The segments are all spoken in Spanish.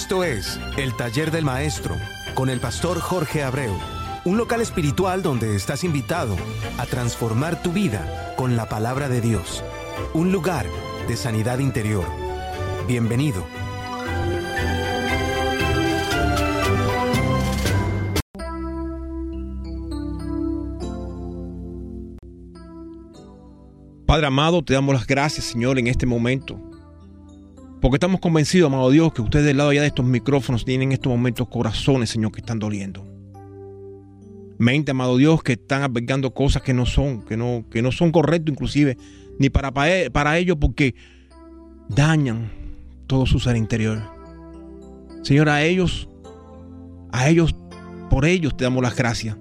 Esto es El Taller del Maestro con el pastor Jorge Abreu, un local espiritual donde estás invitado a transformar tu vida con la palabra de Dios, un lugar de sanidad interior. Bienvenido. Padre amado, te damos las gracias, Señor, en este momento. Porque estamos convencidos, amado Dios, que ustedes del lado allá de estos micrófonos tienen en estos momentos corazones, Señor, que están doliendo. Mente, amado Dios, que están albergando cosas que no son, que no, que no son correctas inclusive, ni para, para ellos, porque dañan todo su ser interior. Señor, a ellos, a ellos, por ellos te damos las gracias.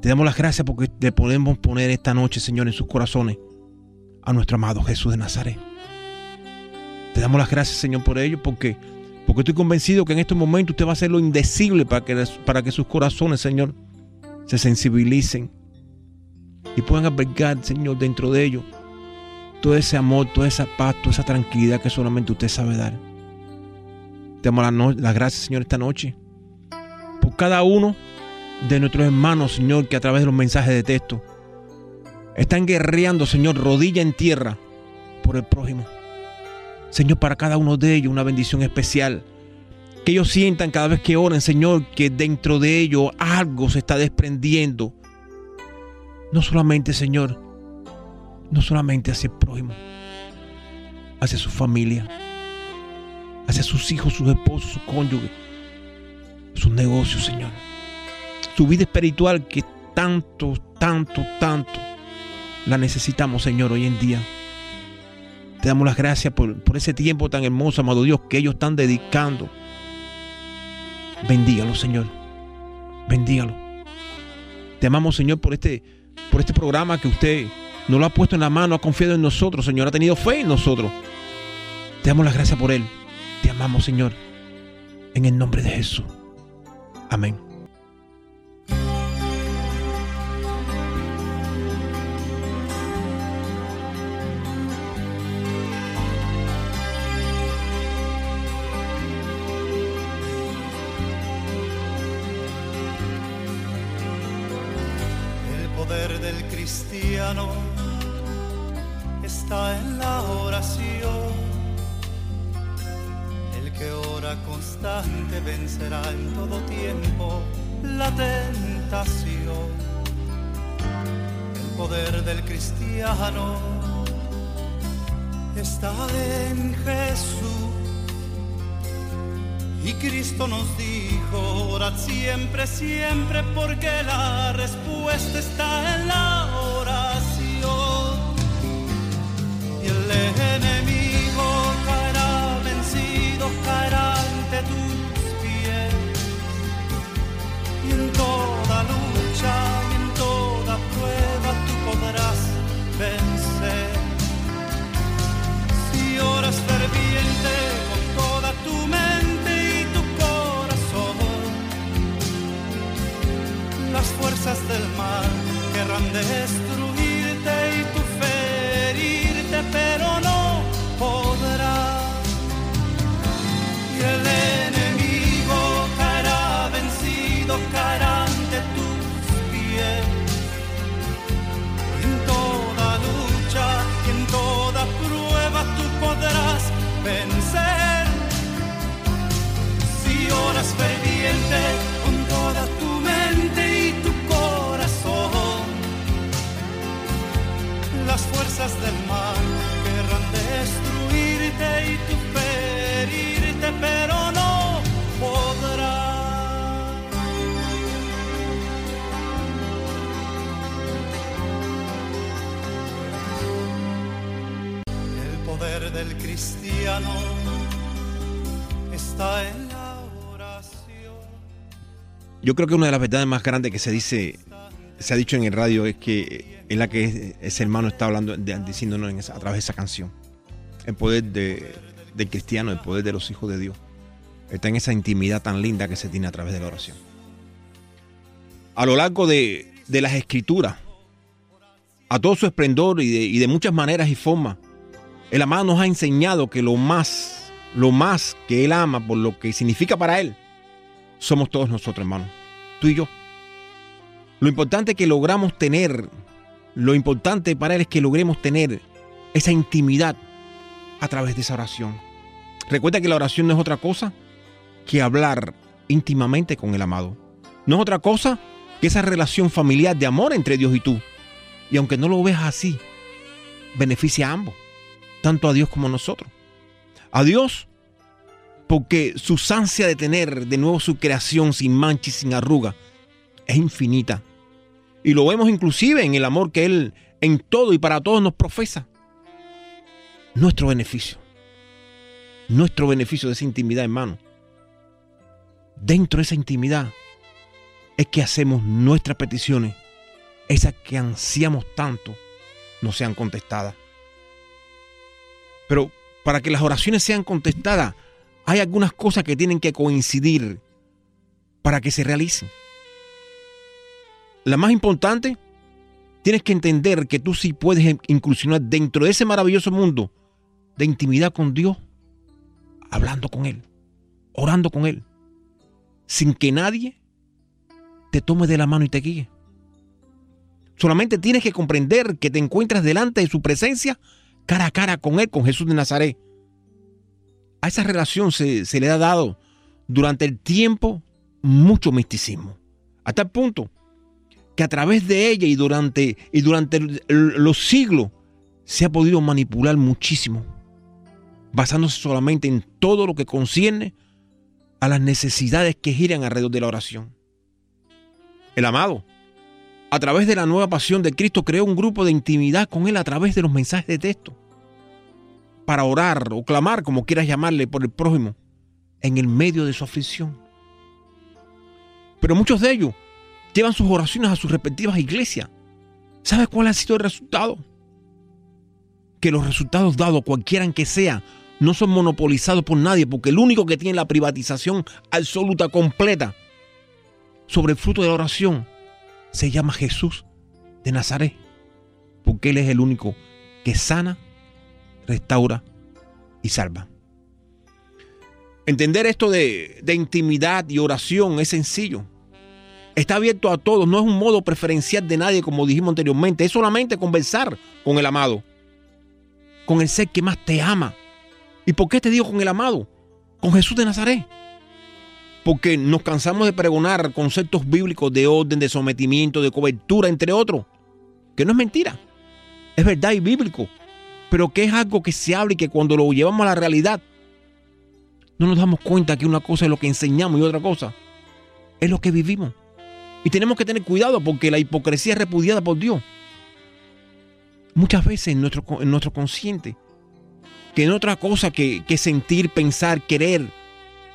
Te damos las gracias porque te podemos poner esta noche, Señor, en sus corazones a nuestro amado Jesús de Nazaret. Te damos las gracias, Señor, por ello, porque, porque estoy convencido que en este momento usted va a hacer lo indecible para que, para que sus corazones, Señor, se sensibilicen y puedan albergar, Señor, dentro de ellos todo ese amor, toda esa paz, toda esa tranquilidad que solamente usted sabe dar. Te damos las gracias, Señor, esta noche por cada uno de nuestros hermanos, Señor, que a través de los mensajes de texto están guerreando, Señor, rodilla en tierra por el prójimo. Señor, para cada uno de ellos una bendición especial. Que ellos sientan cada vez que oren, Señor, que dentro de ellos algo se está desprendiendo. No solamente, Señor, no solamente hacia el prójimo, hacia su familia, hacia sus hijos, sus esposos, sus cónyuges, sus negocios, Señor. Su vida espiritual que tanto, tanto, tanto la necesitamos, Señor, hoy en día. Te damos las gracias por, ese tiempo tan hermoso, amado Dios, que ellos están dedicando. Bendígalo, Señor. Bendígalo. Te amamos, Señor, por este, por este programa que usted nos lo ha puesto en la mano, ha confiado en nosotros, Señor, ha tenido fe en nosotros. Te damos las gracias por él. Te amamos, Señor. En el nombre de Jesús. Amén. Y Cristo nos dijo, orad siempre, siempre, porque la respuesta está en la fuerzas del mal querrán destruirte y tu ferirte, pero no fuerzas del mal querrán destruirte y tu ferirte, pero no podrás. El poder del cristiano está en la oración. Yo creo que una de las verdades más grandes que se dice, se ha dicho en el radio es que es la que ese hermano está hablando, diciéndonos a través de esa canción. El poder de- del cristiano, el poder de los hijos de Dios. Está en esa intimidad tan linda que se tiene a través de la oración. A lo largo de, de las escrituras, a todo su esplendor y de, y de muchas maneras y formas, el amado nos ha enseñado que lo más lo más que Él ama, por lo que significa para Él, somos todos nosotros, hermano. Tú y yo. Lo importante que logramos tener, lo importante para Él es que logremos tener esa intimidad a través de esa oración. Recuerda que la oración no es otra cosa que hablar íntimamente con el amado. No es otra cosa que esa relación familiar de amor entre Dios y tú. Y aunque no lo veas así, beneficia a ambos, tanto a Dios como a nosotros. A Dios, porque su ansia de tener de nuevo su creación sin mancha y sin arruga es infinita. Y lo vemos inclusive en el amor que Él en todo y para todos nos profesa. Nuestro beneficio. Nuestro beneficio de esa intimidad, hermano. Dentro de esa intimidad es que hacemos nuestras peticiones, esas que ansiamos tanto, no sean contestadas. Pero para que las oraciones sean contestadas, hay algunas cosas que tienen que coincidir para que se realicen. La más importante, tienes que entender que tú sí puedes incursionar dentro de ese maravilloso mundo de intimidad con Dios, hablando con Él, orando con Él, sin que nadie te tome de la mano y te guíe. Solamente tienes que comprender que te encuentras delante de su presencia cara a cara con Él, con Jesús de Nazaret. A esa relación se, le ha dado durante el tiempo mucho misticismo. Hasta el punto que a través de ella y durante, y durante los siglos se ha podido manipular muchísimo, basándose solamente en todo lo que concierne a las necesidades que giran alrededor de la oración. El amado a través de la nueva pasión de Cristo, creó un grupo de intimidad con Él a través de los mensajes de texto. Para orar o clamar, como quieras llamarle, por el prójimo, en el medio de su aflicción. Pero muchos de ellos llevan sus oraciones a sus respectivas iglesias. ¿Sabes cuál ha sido el resultado? Que los resultados dados, cualquiera que sea, no son monopolizados por nadie, porque el único que tiene la privatización absoluta, completa, sobre el fruto de la oración, se llama Jesús de Nazaret, porque Él es el único que sana, restaura y salva. Entender esto de, de, intimidad y oración es sencillo. Está abierto a todos, no es un modo preferencial de nadie como dijimos anteriormente, es solamente conversar con el amado, con el ser que más te ama. ¿Y por qué te digo con el amado? Con Jesús de Nazaret porque nos cansamos de pregonar conceptos bíblicos de orden, de sometimiento, de cobertura, entre otros, que no es mentira, es verdad y bíblico, pero que es algo que se habla y que cuando lo llevamos a la realidad, no nos damos cuenta que una cosa es lo que enseñamos y otra cosa es lo que vivimos. Y tenemos que tener cuidado porque la hipocresía es repudiada por Dios. Muchas veces en nuestro, en nuestro consciente, que en otra cosa que, que sentir, pensar, querer,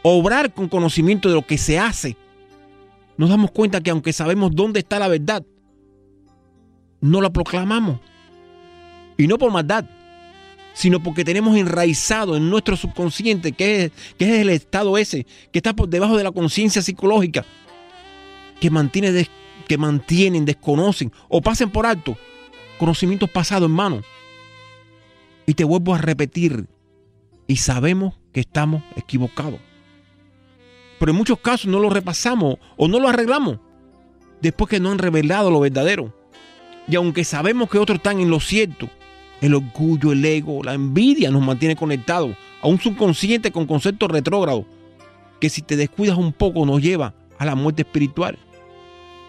obrar con conocimiento de lo que se hace, nos damos cuenta que aunque sabemos dónde está la verdad, no la proclamamos. Y no por maldad, sino porque tenemos enraizado en nuestro subconsciente, que es, que es el estado ese, que está por debajo de la conciencia psicológica, que, mantiene que mantienen, desconocen o pasen por alto conocimientos pasados, hermano. Y te vuelvo a repetir, y sabemos que estamos equivocados. Pero en muchos casos no lo repasamos o no lo arreglamos después que no han revelado lo verdadero. Y aunque sabemos que otros están en lo cierto, el orgullo, el ego, la envidia nos mantiene conectados a un subconsciente con conceptos retrógrados que si te descuidas un poco nos lleva a la muerte espiritual.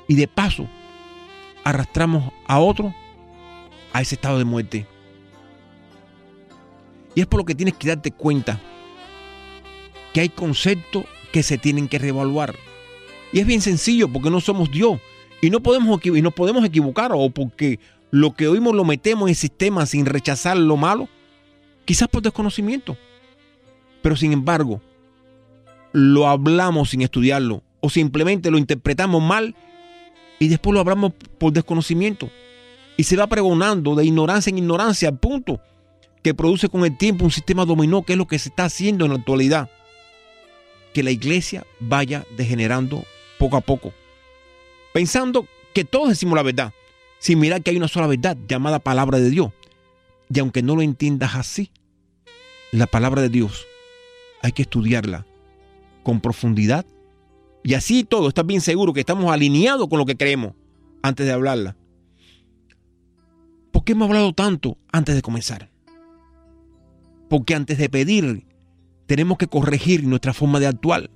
Y de paso, arrastramos a otro a ese estado de muerte. Y es por lo que tienes que darte cuenta que hay conceptos que se tienen que reevaluar. Y es bien sencillo porque no somos Dios y no podemos, y no podemos equivocar o porque lo que oímos lo metemos en el sistema sin rechazar lo malo, quizás por desconocimiento. Pero sin embargo, lo hablamos sin estudiarlo o simplemente lo interpretamos mal y después lo hablamos por desconocimiento. Y se va pregonando de ignorancia en ignorancia al punto que produce con el tiempo un sistema dominó, que es lo que se está haciendo en la actualidad que la iglesia vaya degenerando poco a poco. Pensando que todos decimos la verdad, sin mirar que hay una sola verdad llamada palabra de Dios. Y aunque no lo entiendas así, la palabra de Dios hay que estudiarla con profundidad y así todo, estás bien seguro que estamos alineados con lo que creemos antes de hablarla. ¿Por qué hemos hablado tanto antes de comenzar? Porque antes de pedir tenemos que corregir nuestra forma de actuar.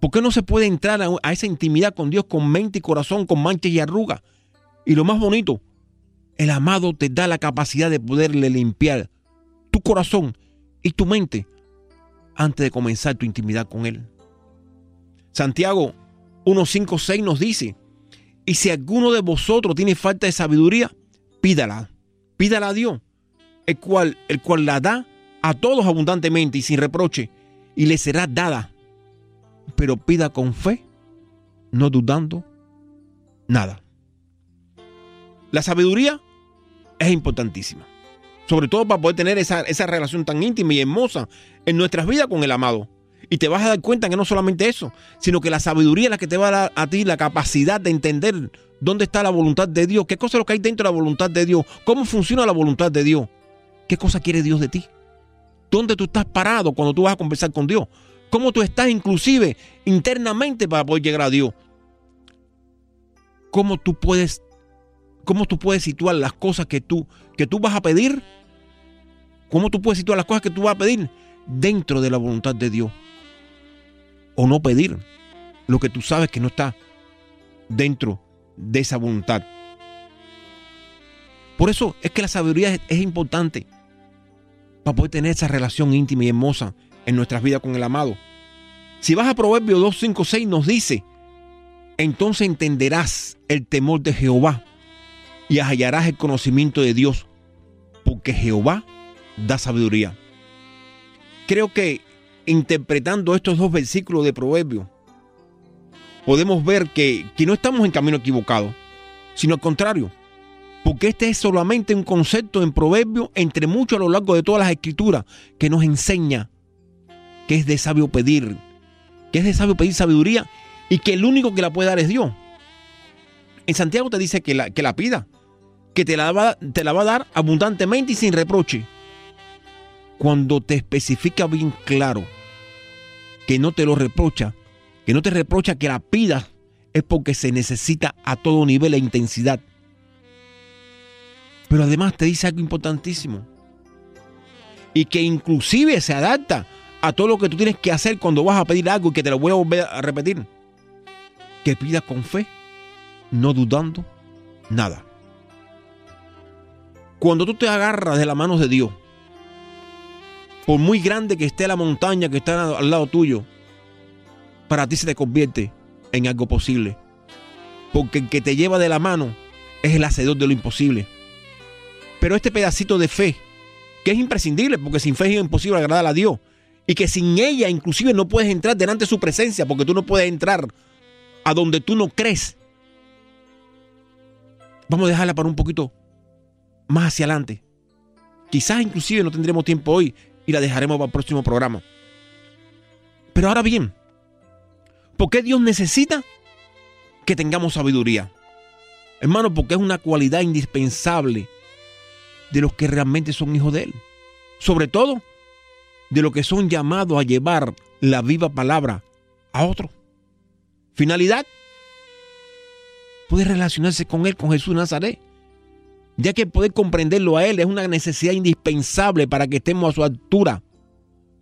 ¿Por qué no se puede entrar a, esa intimidad con Dios con mente y corazón, con manchas y arrugas? Y lo más bonito, el amado te da la capacidad de poderle limpiar tu corazón y tu mente antes de comenzar tu intimidad con Él. Santiago 1.5.6 nos dice, y si alguno de vosotros tiene falta de sabiduría, pídala, pídala a Dios, el cual, el cual la da a todos abundantemente y sin reproche, y le será dada. Pero pida con fe, no dudando nada. La sabiduría es importantísima. Sobre todo para poder tener esa, esa relación tan íntima y hermosa en nuestras vidas con el amado. Y te vas a dar cuenta que no solamente eso, sino que la sabiduría es la que te va a dar a ti la capacidad de entender dónde está la voluntad de Dios, qué cosa es lo que hay dentro de la voluntad de Dios, cómo funciona la voluntad de Dios, qué cosa quiere Dios de ti, dónde tú estás parado cuando tú vas a conversar con Dios, cómo tú estás inclusive internamente para poder llegar a Dios, cómo tú puedes, cómo tú puedes situar las cosas que tú, que tú vas a pedir, cómo tú puedes situar las cosas que tú vas a pedir dentro de la voluntad de Dios o no pedir lo que tú sabes que no está dentro de esa voluntad. Por eso es que la sabiduría es, importante para poder tener esa relación íntima y hermosa en nuestras vidas con el amado. Si vas a Proverbios 2, 5, 6 nos dice, entonces entenderás el temor de Jehová y hallarás el conocimiento de Dios, porque Jehová da sabiduría. Creo que interpretando estos dos versículos de Proverbios, podemos ver que, no estamos en camino equivocado, sino al contrario, porque este es solamente un concepto en Proverbios entre muchos a lo largo de todas las escrituras que nos enseña que es de sabio pedir, que es de sabio pedir sabiduría y que el único que la puede dar es Dios. En Santiago te dice que la, que la pida, que te la, va, te la va a dar abundantemente y sin reproche. Cuando te especifica bien claro que no te lo reprocha, que no te reprocha que la pidas, es porque se necesita a todo nivel e intensidad. Pero además te dice algo importantísimo. Y que inclusive se adapta a todo lo que tú tienes que hacer cuando vas a pedir algo y que te lo voy a volver a repetir. Que pidas con fe, no dudando nada. Cuando tú te agarras de las manos de Dios por muy grande que esté la montaña que está al lado tuyo, para ti se te convierte en algo posible. Porque el que te lleva de la mano es el hacedor de lo imposible. Pero este pedacito de fe, que es imprescindible, porque sin fe es imposible agradar a Dios, y que sin ella inclusive no puedes entrar delante de su presencia, porque tú no puedes entrar a donde tú no crees. Vamos a dejarla para un poquito más hacia adelante. Quizás inclusive no tendremos tiempo hoy y la dejaremos para el próximo programa. Pero ahora bien, ¿por qué Dios necesita que tengamos sabiduría? Hermano, porque es una cualidad indispensable de los que realmente son hijos de Él. Sobre todo, de los que son llamados a llevar la viva palabra a otro. Finalidad, puede relacionarse con Él, con Jesús Nazaret ya que poder comprenderlo a Él es una necesidad indispensable para que estemos a su altura.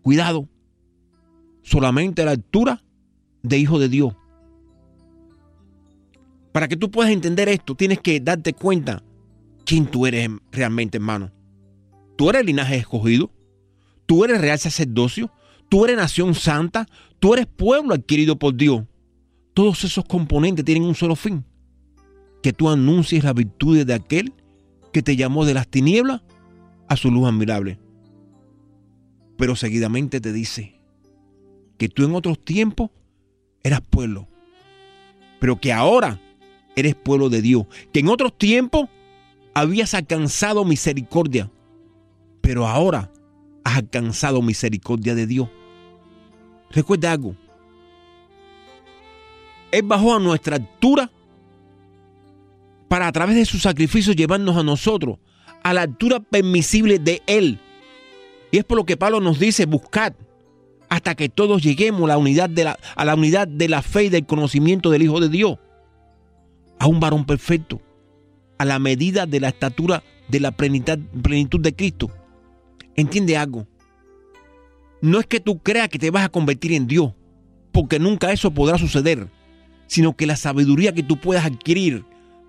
Cuidado, solamente a la altura de Hijo de Dios. Para que tú puedas entender esto, tienes que darte cuenta quién tú eres realmente, hermano. Tú eres linaje escogido, tú eres real sacerdocio, tú eres nación santa, tú eres pueblo adquirido por Dios. Todos esos componentes tienen un solo fin, que tú anuncies la virtud de aquel que te llamó de las tinieblas a su luz admirable. Pero seguidamente te dice que tú en otros tiempos eras pueblo, pero que ahora eres pueblo de Dios, que en otros tiempos habías alcanzado misericordia, pero ahora has alcanzado misericordia de Dios. Recuerda algo. Él bajó a nuestra altura para a través de su sacrificio llevarnos a nosotros a la altura permisible de Él. Y es por lo que Pablo nos dice, buscad hasta que todos lleguemos a la unidad de la, fe y del conocimiento del Hijo de Dios. A un varón perfecto, a la medida de la estatura de la plenitud, plenitud de Cristo. Entiende algo. No es que tú creas que te vas a convertir en Dios, porque nunca eso podrá suceder, sino que la sabiduría que tú puedas adquirir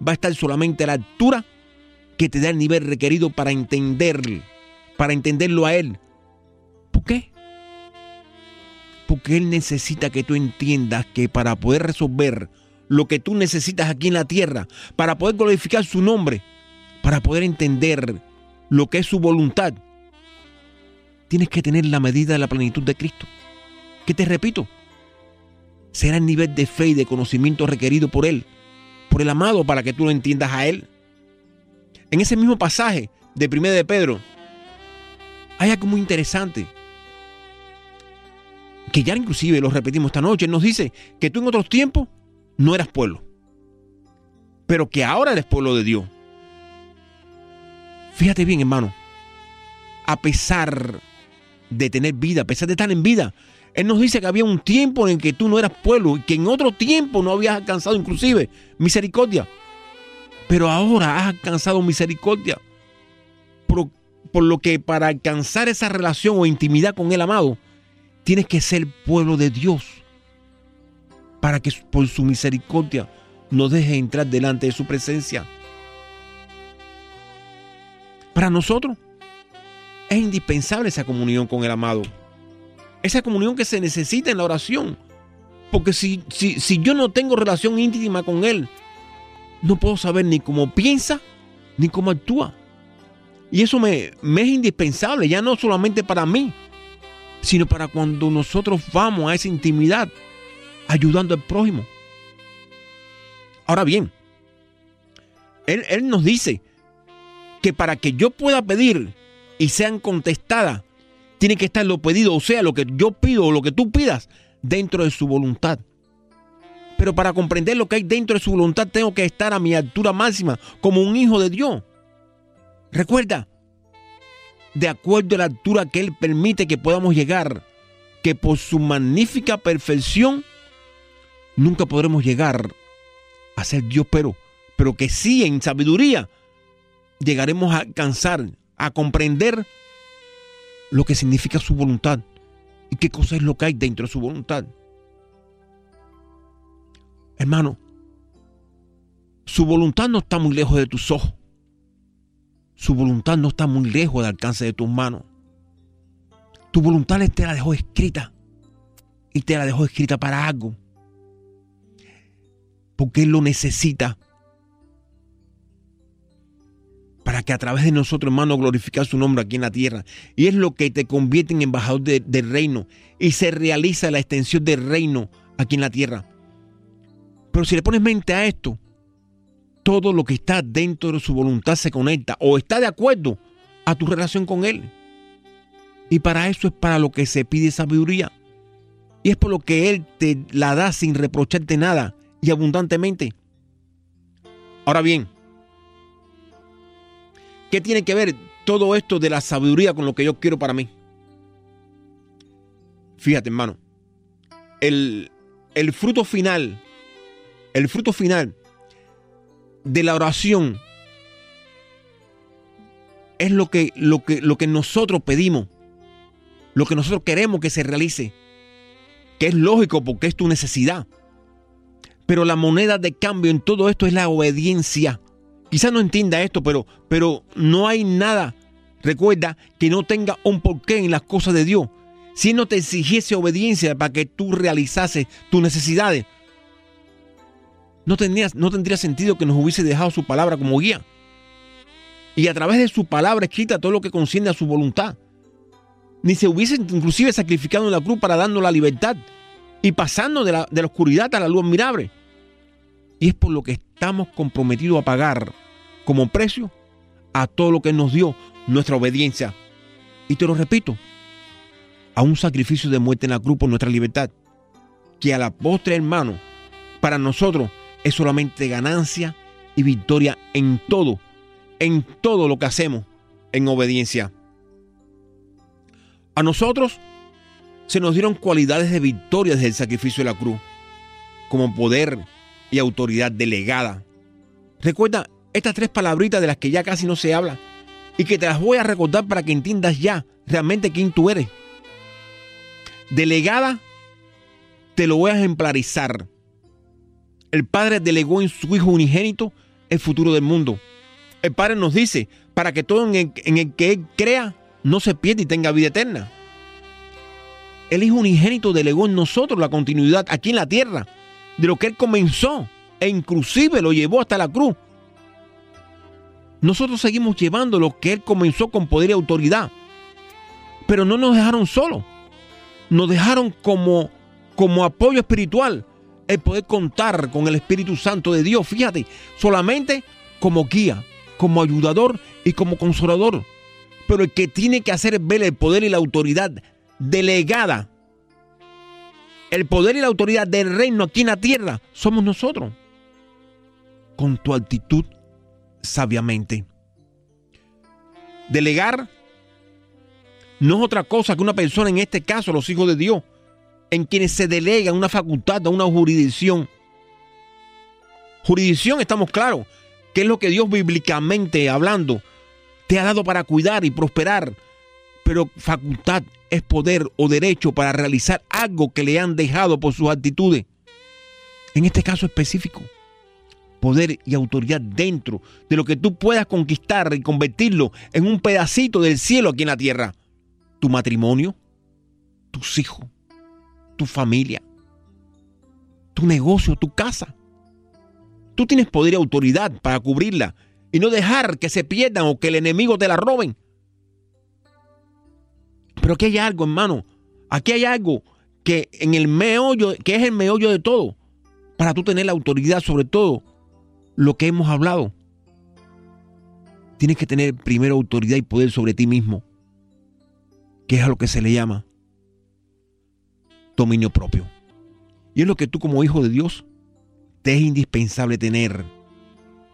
va a estar solamente a la altura que te da el nivel requerido para entender, para entenderlo a Él. ¿Por qué? Porque Él necesita que tú entiendas que para poder resolver lo que tú necesitas aquí en la tierra, para poder glorificar su nombre, para poder entender lo que es su voluntad, tienes que tener la medida de la plenitud de Cristo. Que te repito, será el nivel de fe y de conocimiento requerido por Él, por el amado, para que tú lo entiendas a Él. En ese mismo pasaje de 1 de Pedro, hay algo muy interesante, que ya inclusive lo repetimos esta noche, nos dice que tú en otros tiempos no eras pueblo, pero que ahora eres pueblo de Dios. Fíjate bien, hermano, a pesar de tener vida, a pesar de estar en vida, él nos dice que había un tiempo en que tú no eras pueblo y que en otro tiempo no habías alcanzado inclusive misericordia. Pero ahora has alcanzado misericordia. Por, por, lo que para alcanzar esa relación o intimidad con el amado, tienes que ser pueblo de Dios. Para que por su misericordia nos deje entrar delante de su presencia. Para nosotros es indispensable esa comunión con el amado esa comunión que se necesita en la oración. Porque si, si, yo no tengo relación íntima con Él, no puedo saber ni cómo piensa ni cómo actúa. Y eso me, me es indispensable, ya no solamente para mí, sino para cuando nosotros vamos a esa intimidad ayudando al prójimo. Ahora bien, él, él, nos dice que para que yo pueda pedir y sean contestadas tiene que estar lo pedido, o sea, lo que yo pido o lo que tú pidas dentro de su voluntad. Pero para comprender lo que hay dentro de su voluntad tengo que estar a mi altura máxima como un hijo de Dios. Recuerda, de acuerdo a la altura que Él permite que podamos llegar, que por su magnífica perfección nunca podremos llegar a ser Dios, pero, pero que sí en sabiduría llegaremos a alcanzar, a comprender lo que significa su voluntad y qué cosa es lo que hay dentro de su voluntad. Hermano, su voluntad no está muy lejos de tus ojos. Su voluntad no está muy lejos del alcance de tus manos. Tu voluntad te la dejó escrita. Y te la dejó escrita para algo. Porque Él lo necesita para que a través de nosotros, hermano, glorificar su nombre aquí en la tierra. Y es lo que te convierte en embajador del reino. Y se realiza la extensión del reino aquí en la tierra. Pero si le pones mente a esto, todo lo que está dentro de su voluntad se conecta o está de acuerdo a tu relación con Él. Y para eso es para lo que se pide sabiduría. Y es por lo que Él te la da sin reprocharte nada y abundantemente. Ahora bien, ¿Qué tiene que ver todo esto de la sabiduría con lo que yo quiero para mí? Fíjate, hermano. El, el fruto final, el fruto final de la oración es lo que, lo que, lo que nosotros pedimos, lo que nosotros queremos que se realice, que es lógico porque es tu necesidad. Pero la moneda de cambio en todo esto es la obediencia. Quizás no entienda esto, pero, pero no hay nada, recuerda, que no tenga un porqué en las cosas de Dios. Si no te exigiese obediencia para que tú realizases tus necesidades, no tendría, no tendría sentido que nos hubiese dejado su palabra como guía. Y a través de su palabra escrita todo lo que conciende a su voluntad. Ni se hubiese inclusive sacrificado en la cruz para darnos la libertad y pasando de la, de la oscuridad a la luz admirable. Y es por lo que estamos comprometidos a pagar como precio a todo lo que nos dio nuestra obediencia. Y te lo repito, a un sacrificio de muerte en la cruz por nuestra libertad, que a la postre, hermano, para nosotros es solamente ganancia y victoria en todo, en todo lo que hacemos en obediencia. A nosotros se nos dieron cualidades de victoria desde el sacrificio de la cruz, como poder y autoridad delegada. Recuerda estas tres palabritas de las que ya casi no se habla y que te las voy a recordar para que entiendas ya realmente quién tú eres. Delegada, te lo voy a ejemplarizar. El Padre delegó en su Hijo unigénito el futuro del mundo. El Padre nos dice, para que todo en el, que Él crea no se pierda y tenga vida eterna. El Hijo unigénito delegó en nosotros la continuidad aquí en la tierra de lo que Él comenzó e inclusive lo llevó hasta la cruz. Nosotros seguimos llevando lo que Él comenzó con poder y autoridad. Pero no nos dejaron solos. Nos dejaron como, como apoyo espiritual el poder contar con el Espíritu Santo de Dios. Fíjate, solamente como guía, como ayudador y como consolador. Pero el que tiene que hacer ver el poder y la autoridad delegada. El poder y la autoridad del reino aquí en la tierra somos nosotros. Con tu actitud sabiamente. Delegar no es otra cosa que una persona, en este caso los hijos de Dios, en quienes se delega una facultad, una jurisdicción. Jurisdicción, estamos claros, que es lo que Dios bíblicamente hablando te ha dado para cuidar y prosperar. Pero facultad es poder o derecho para realizar algo que le han dejado por sus actitudes. En este caso específico, poder y autoridad dentro de lo que tú puedas conquistar y convertirlo en un pedacito del cielo aquí en la tierra. Tu matrimonio, tus hijos, tu familia, tu negocio, tu casa. Tú tienes poder y autoridad para cubrirla y no dejar que se pierdan o que el enemigo te la roben. Pero aquí hay algo, hermano. Aquí hay algo que en el meollo, que es el meollo de todo, para tú tener la autoridad sobre todo lo que hemos hablado. Tienes que tener primero autoridad y poder sobre ti mismo, que es a lo que se le llama dominio propio. Y es lo que tú como hijo de Dios te es indispensable tener,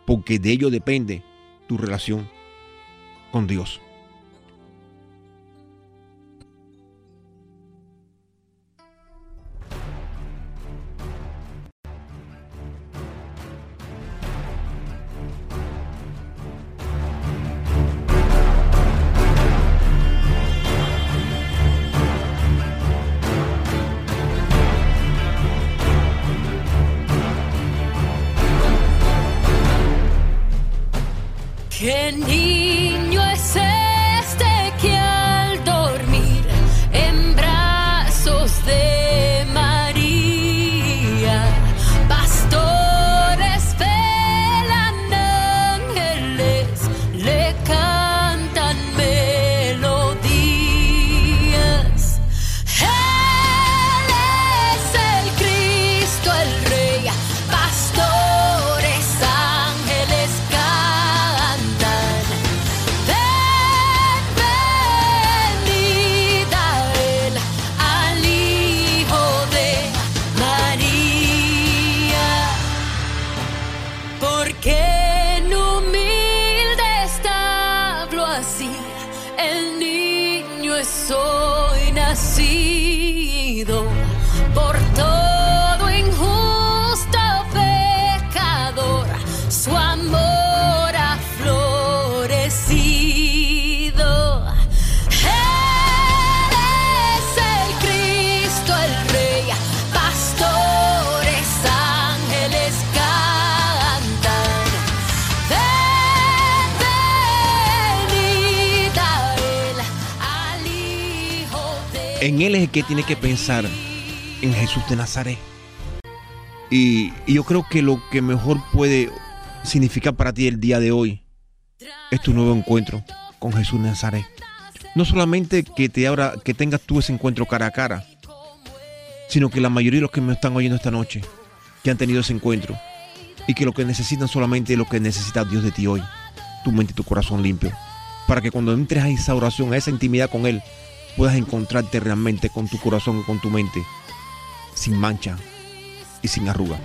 porque de ello depende tu relación con Dios. En Él es el que tiene que pensar en Jesús de Nazaret. Y, yo creo que lo que mejor puede significar para ti el día de hoy es tu nuevo encuentro con Jesús de Nazaret. No solamente que, te abra, que tengas tú ese encuentro cara a cara, sino que la mayoría de los que me están oyendo esta noche, que han tenido ese encuentro, y que lo que necesitan solamente es lo que necesita Dios de ti hoy, tu mente y tu corazón limpio, para que cuando entres a esa oración, a esa intimidad con Él, puedas encontrarte realmente con tu corazón y con tu mente sin mancha y sin arruga.